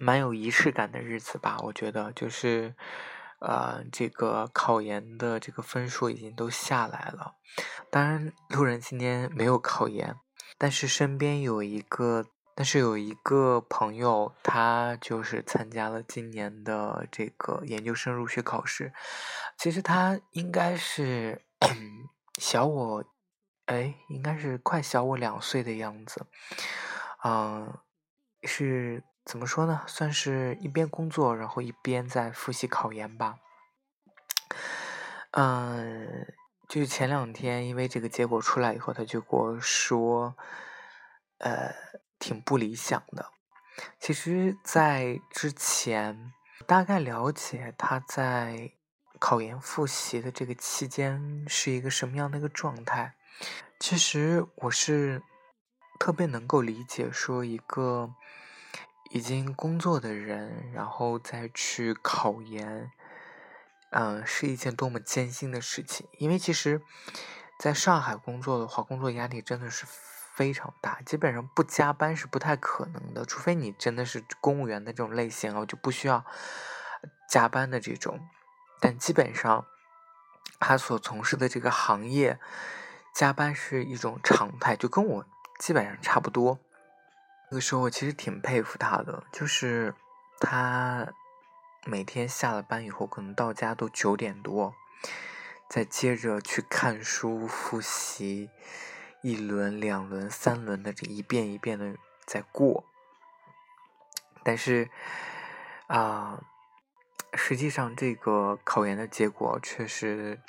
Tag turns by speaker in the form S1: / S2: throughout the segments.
S1: 蛮有仪式感的日子吧，我觉得就是，呃，这个考研的这个分数已经都下来了。当然，路人今天没有考研，但是身边有一个，但是有一个朋友，他就是参加了今年的这个研究生入学考试。其实他应该是小我，哎，应该是快小我两岁的样子，嗯，是。怎么说呢？算是一边工作，然后一边在复习考研吧。嗯，就是前两天，因为这个结果出来以后，他就跟我说，呃，挺不理想的。其实，在之前大概了解他在考研复习的这个期间是一个什么样的一个状态。其实我是特别能够理解，说一个。已经工作的人，然后再去考研，嗯，是一件多么艰辛的事情。因为其实，在上海工作的话，工作压力真的是非常大，基本上不加班是不太可能的，除非你真的是公务员的这种类型啊，就不需要加班的这种。但基本上，他所从事的这个行业，加班是一种常态，就跟我基本上差不多。那个时候我其实挺佩服他的，就是他每天下了班以后，可能到家都九点多，再接着去看书复习，一轮、两轮、三轮的这一遍一遍的在过。但是啊，实际上这个考研的结果确实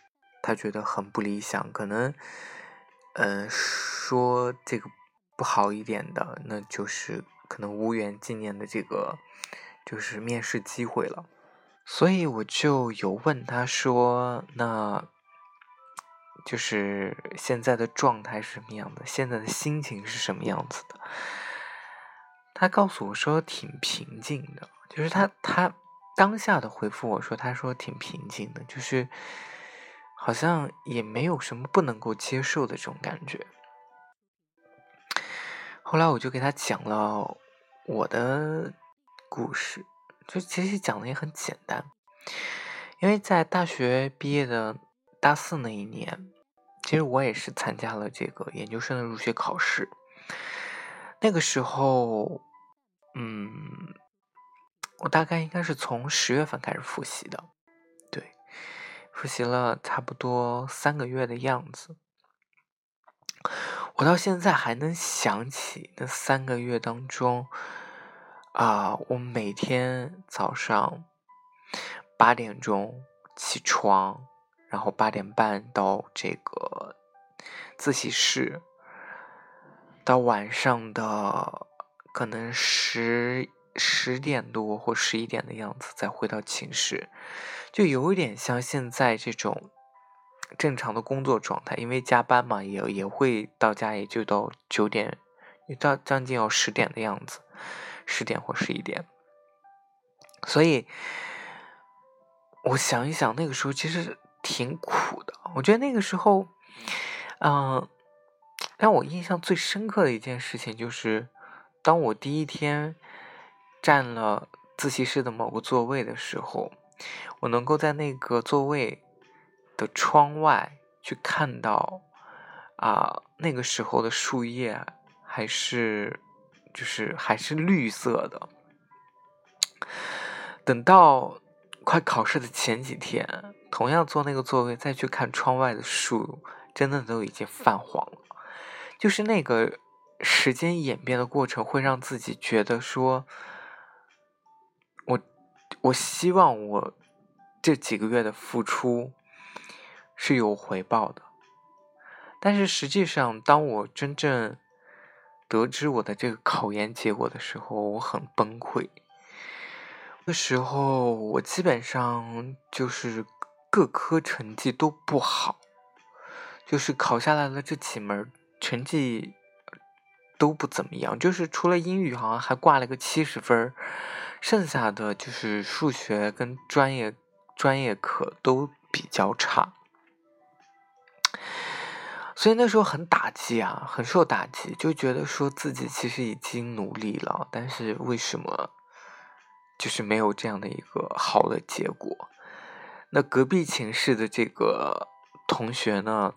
S1: 他觉得很不理想，可能嗯说这个。不好一点的，那就是可能无缘今年的这个就是面试机会了。所以我就有问他说：“那就是现在的状态是什么样的？现在的心情是什么样子的？”他告诉我说：“挺平静的。”就是他他当下的回复我说：“他说挺平静的，就是好像也没有什么不能够接受的这种感觉。”后来我就给他讲了我的故事，就其实讲的也很简单，因为在大学毕业的大四那一年，其实我也是参加了这个研究生的入学考试。那个时候，嗯，我大概应该是从十月份开始复习的，对，复习了差不多三个月的样子。我到现在还能想起那三个月当中，啊，我每天早上八点钟起床，然后八点半到这个自习室，到晚上的可能十十点多或十一点的样子再回到寝室，就有一点像现在这种。正常的工作状态，因为加班嘛，也也会到家，也就到九点，到将近要十点的样子，十点或十一点。所以，我想一想，那个时候其实挺苦的。我觉得那个时候，嗯，让我印象最深刻的一件事情就是，当我第一天占了自习室的某个座位的时候，我能够在那个座位。的窗外去看到，啊，那个时候的树叶还是就是还是绿色的。等到快考试的前几天，同样坐那个座位再去看窗外的树，真的都已经泛黄了。就是那个时间演变的过程，会让自己觉得说，我我希望我这几个月的付出。是有回报的，但是实际上，当我真正得知我的这个考研结果的时候，我很崩溃，那时候我基本上就是各科成绩都不好，就是考下来的这几门成绩都不怎么样，就是除了英语好像还挂了个七十分剩下的就是数学跟专业专业课都比较差，所以那时候很打击啊，很受打击，就觉得说自己其实已经努力了，但是为什么？就是没有这样的一个好的结果。那隔壁寝室的这个同学呢，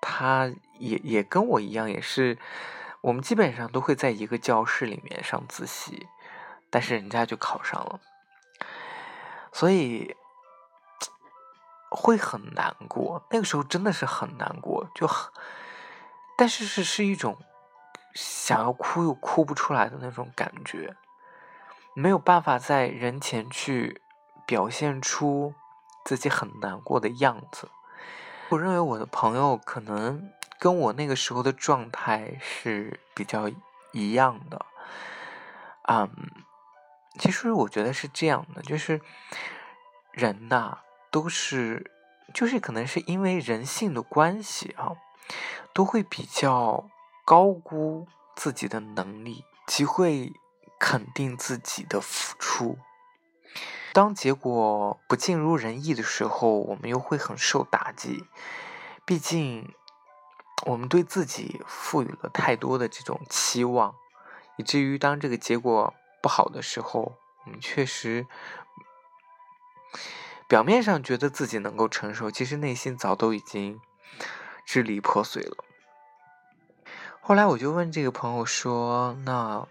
S1: 他也也跟我一样，也是我们基本上都会在一个教室里面上自习，但是人家就考上了，所以会很难过。那个时候真的是很难过，就很，但是是是一种想要哭又哭不出来的那种感觉。没有办法在人前去表现出自己很难过的样子。我认为我的朋友可能跟我那个时候的状态是比较一样的。嗯，其实我觉得是这样的，就是人呐，都是就是可能是因为人性的关系啊，都会比较高估自己的能力，即会。肯定自己的付出，当结果不尽如人意的时候，我们又会很受打击。毕竟，我们对自己赋予了太多的这种期望，以至于当这个结果不好的时候，我们确实表面上觉得自己能够承受，其实内心早都已经支离破碎了。后来我就问这个朋友说：“那？”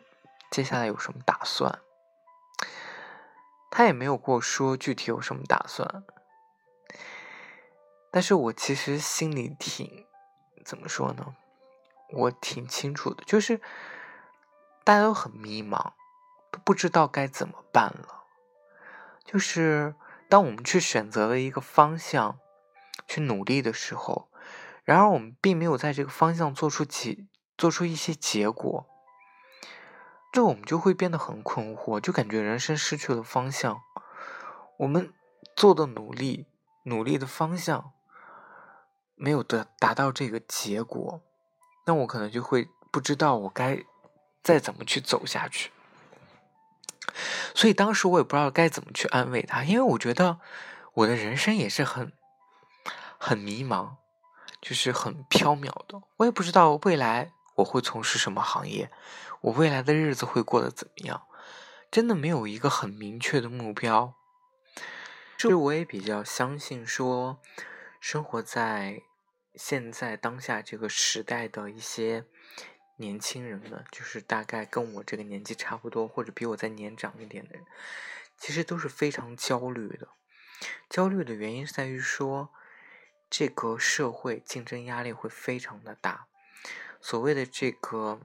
S1: 接下来有什么打算？他也没有跟我说具体有什么打算，但是我其实心里挺怎么说呢？我挺清楚的，就是大家都很迷茫，都不知道该怎么办了。就是当我们去选择了一个方向去努力的时候，然而我们并没有在这个方向做出结做出一些结果。这我们就会变得很困惑，就感觉人生失去了方向。我们做的努力，努力的方向没有得达到这个结果，那我可能就会不知道我该再怎么去走下去。所以当时我也不知道该怎么去安慰他，因为我觉得我的人生也是很很迷茫，就是很飘渺的。我也不知道未来我会从事什么行业。我未来的日子会过得怎么样？真的没有一个很明确的目标。其实我也比较相信，说生活在现在当下这个时代的一些年轻人们，就是大概跟我这个年纪差不多，或者比我再年长一点的人，其实都是非常焦虑的。焦虑的原因在于说，这个社会竞争压力会非常的大。所谓的这个。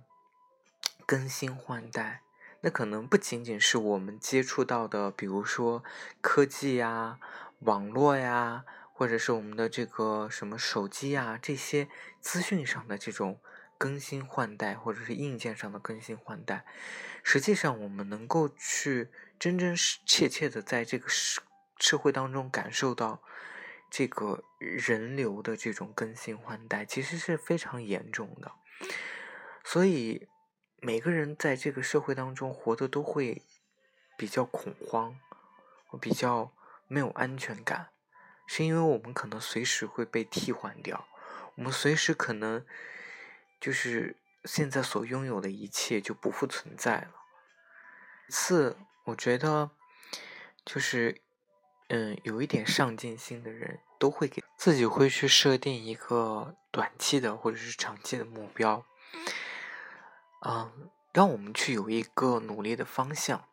S1: 更新换代，那可能不仅仅是我们接触到的，比如说科技呀、网络呀，或者是我们的这个什么手机呀这些资讯上的这种更新换代，或者是硬件上的更新换代。实际上，我们能够去真真切切的在这个社社会当中感受到这个人流的这种更新换代，其实是非常严重的。所以。每个人在这个社会当中活的都会比较恐慌，比较没有安全感，是因为我们可能随时会被替换掉，我们随时可能就是现在所拥有的一切就不复存在了。次，我觉得就是嗯，有一点上进心的人都会给自己会去设定一个短期的或者是长期的目标。嗯，让我们去有一个努力的方向。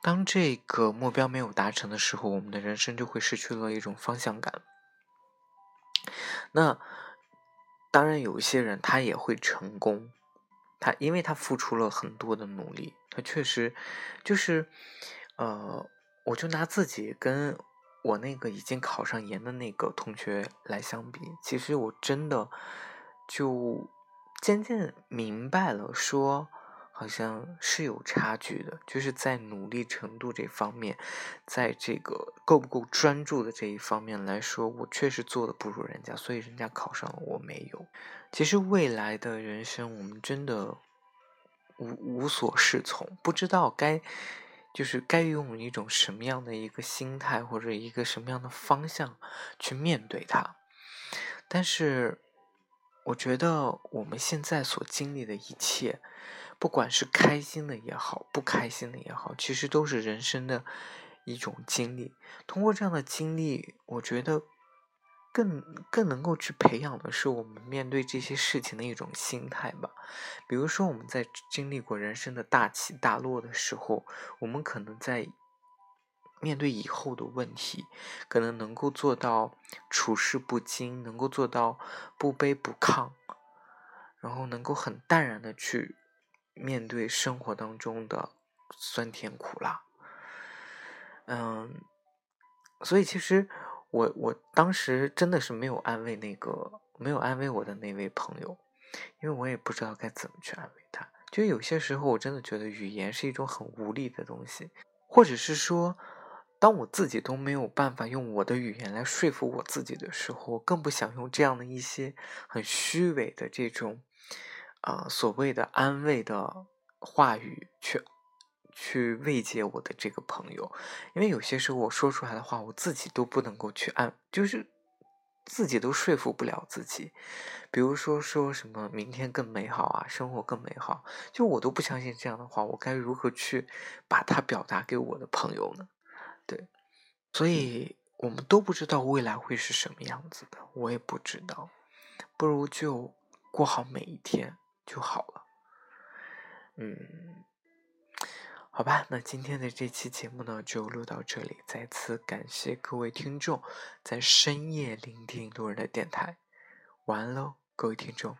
S1: 当这个目标没有达成的时候，我们的人生就会失去了一种方向感。那当然，有一些人他也会成功，他因为他付出了很多的努力，他确实就是，呃，我就拿自己跟我那个已经考上研的那个同学来相比，其实我真的就。渐渐明白了，说好像是有差距的，就是在努力程度这方面，在这个够不够专注的这一方面来说，我确实做的不如人家，所以人家考上了，我没有。其实未来的人生，我们真的无无所适从，不知道该就是该用一种什么样的一个心态或者一个什么样的方向去面对它。但是，我觉得我们现在所经历的一切。不管是开心的也好，不开心的也好，其实都是人生的一种经历。通过这样的经历，我觉得更更能够去培养的是我们面对这些事情的一种心态吧。比如说，我们在经历过人生的大起大落的时候，我们可能在面对以后的问题，可能能够做到处事不惊，能够做到不卑不亢，然后能够很淡然的去。面对生活当中的酸甜苦辣，嗯，所以其实我我当时真的是没有安慰那个没有安慰我的那位朋友，因为我也不知道该怎么去安慰他。就有些时候，我真的觉得语言是一种很无力的东西，或者是说，当我自己都没有办法用我的语言来说服我自己的时候，我更不想用这样的一些很虚伪的这种。啊，所谓的安慰的话语，去去慰藉我的这个朋友，因为有些时候我说出来的话，我自己都不能够去安，就是自己都说服不了自己。比如说说什么明天更美好啊，生活更美好，就我都不相信这样的话，我该如何去把它表达给我的朋友呢？对，所以我们都不知道未来会是什么样子的，我也不知道，不如就过好每一天。就好了，嗯，好吧，那今天的这期节目呢就录到这里，再次感谢各位听众在深夜聆听路人的电台，晚安喽，各位听众。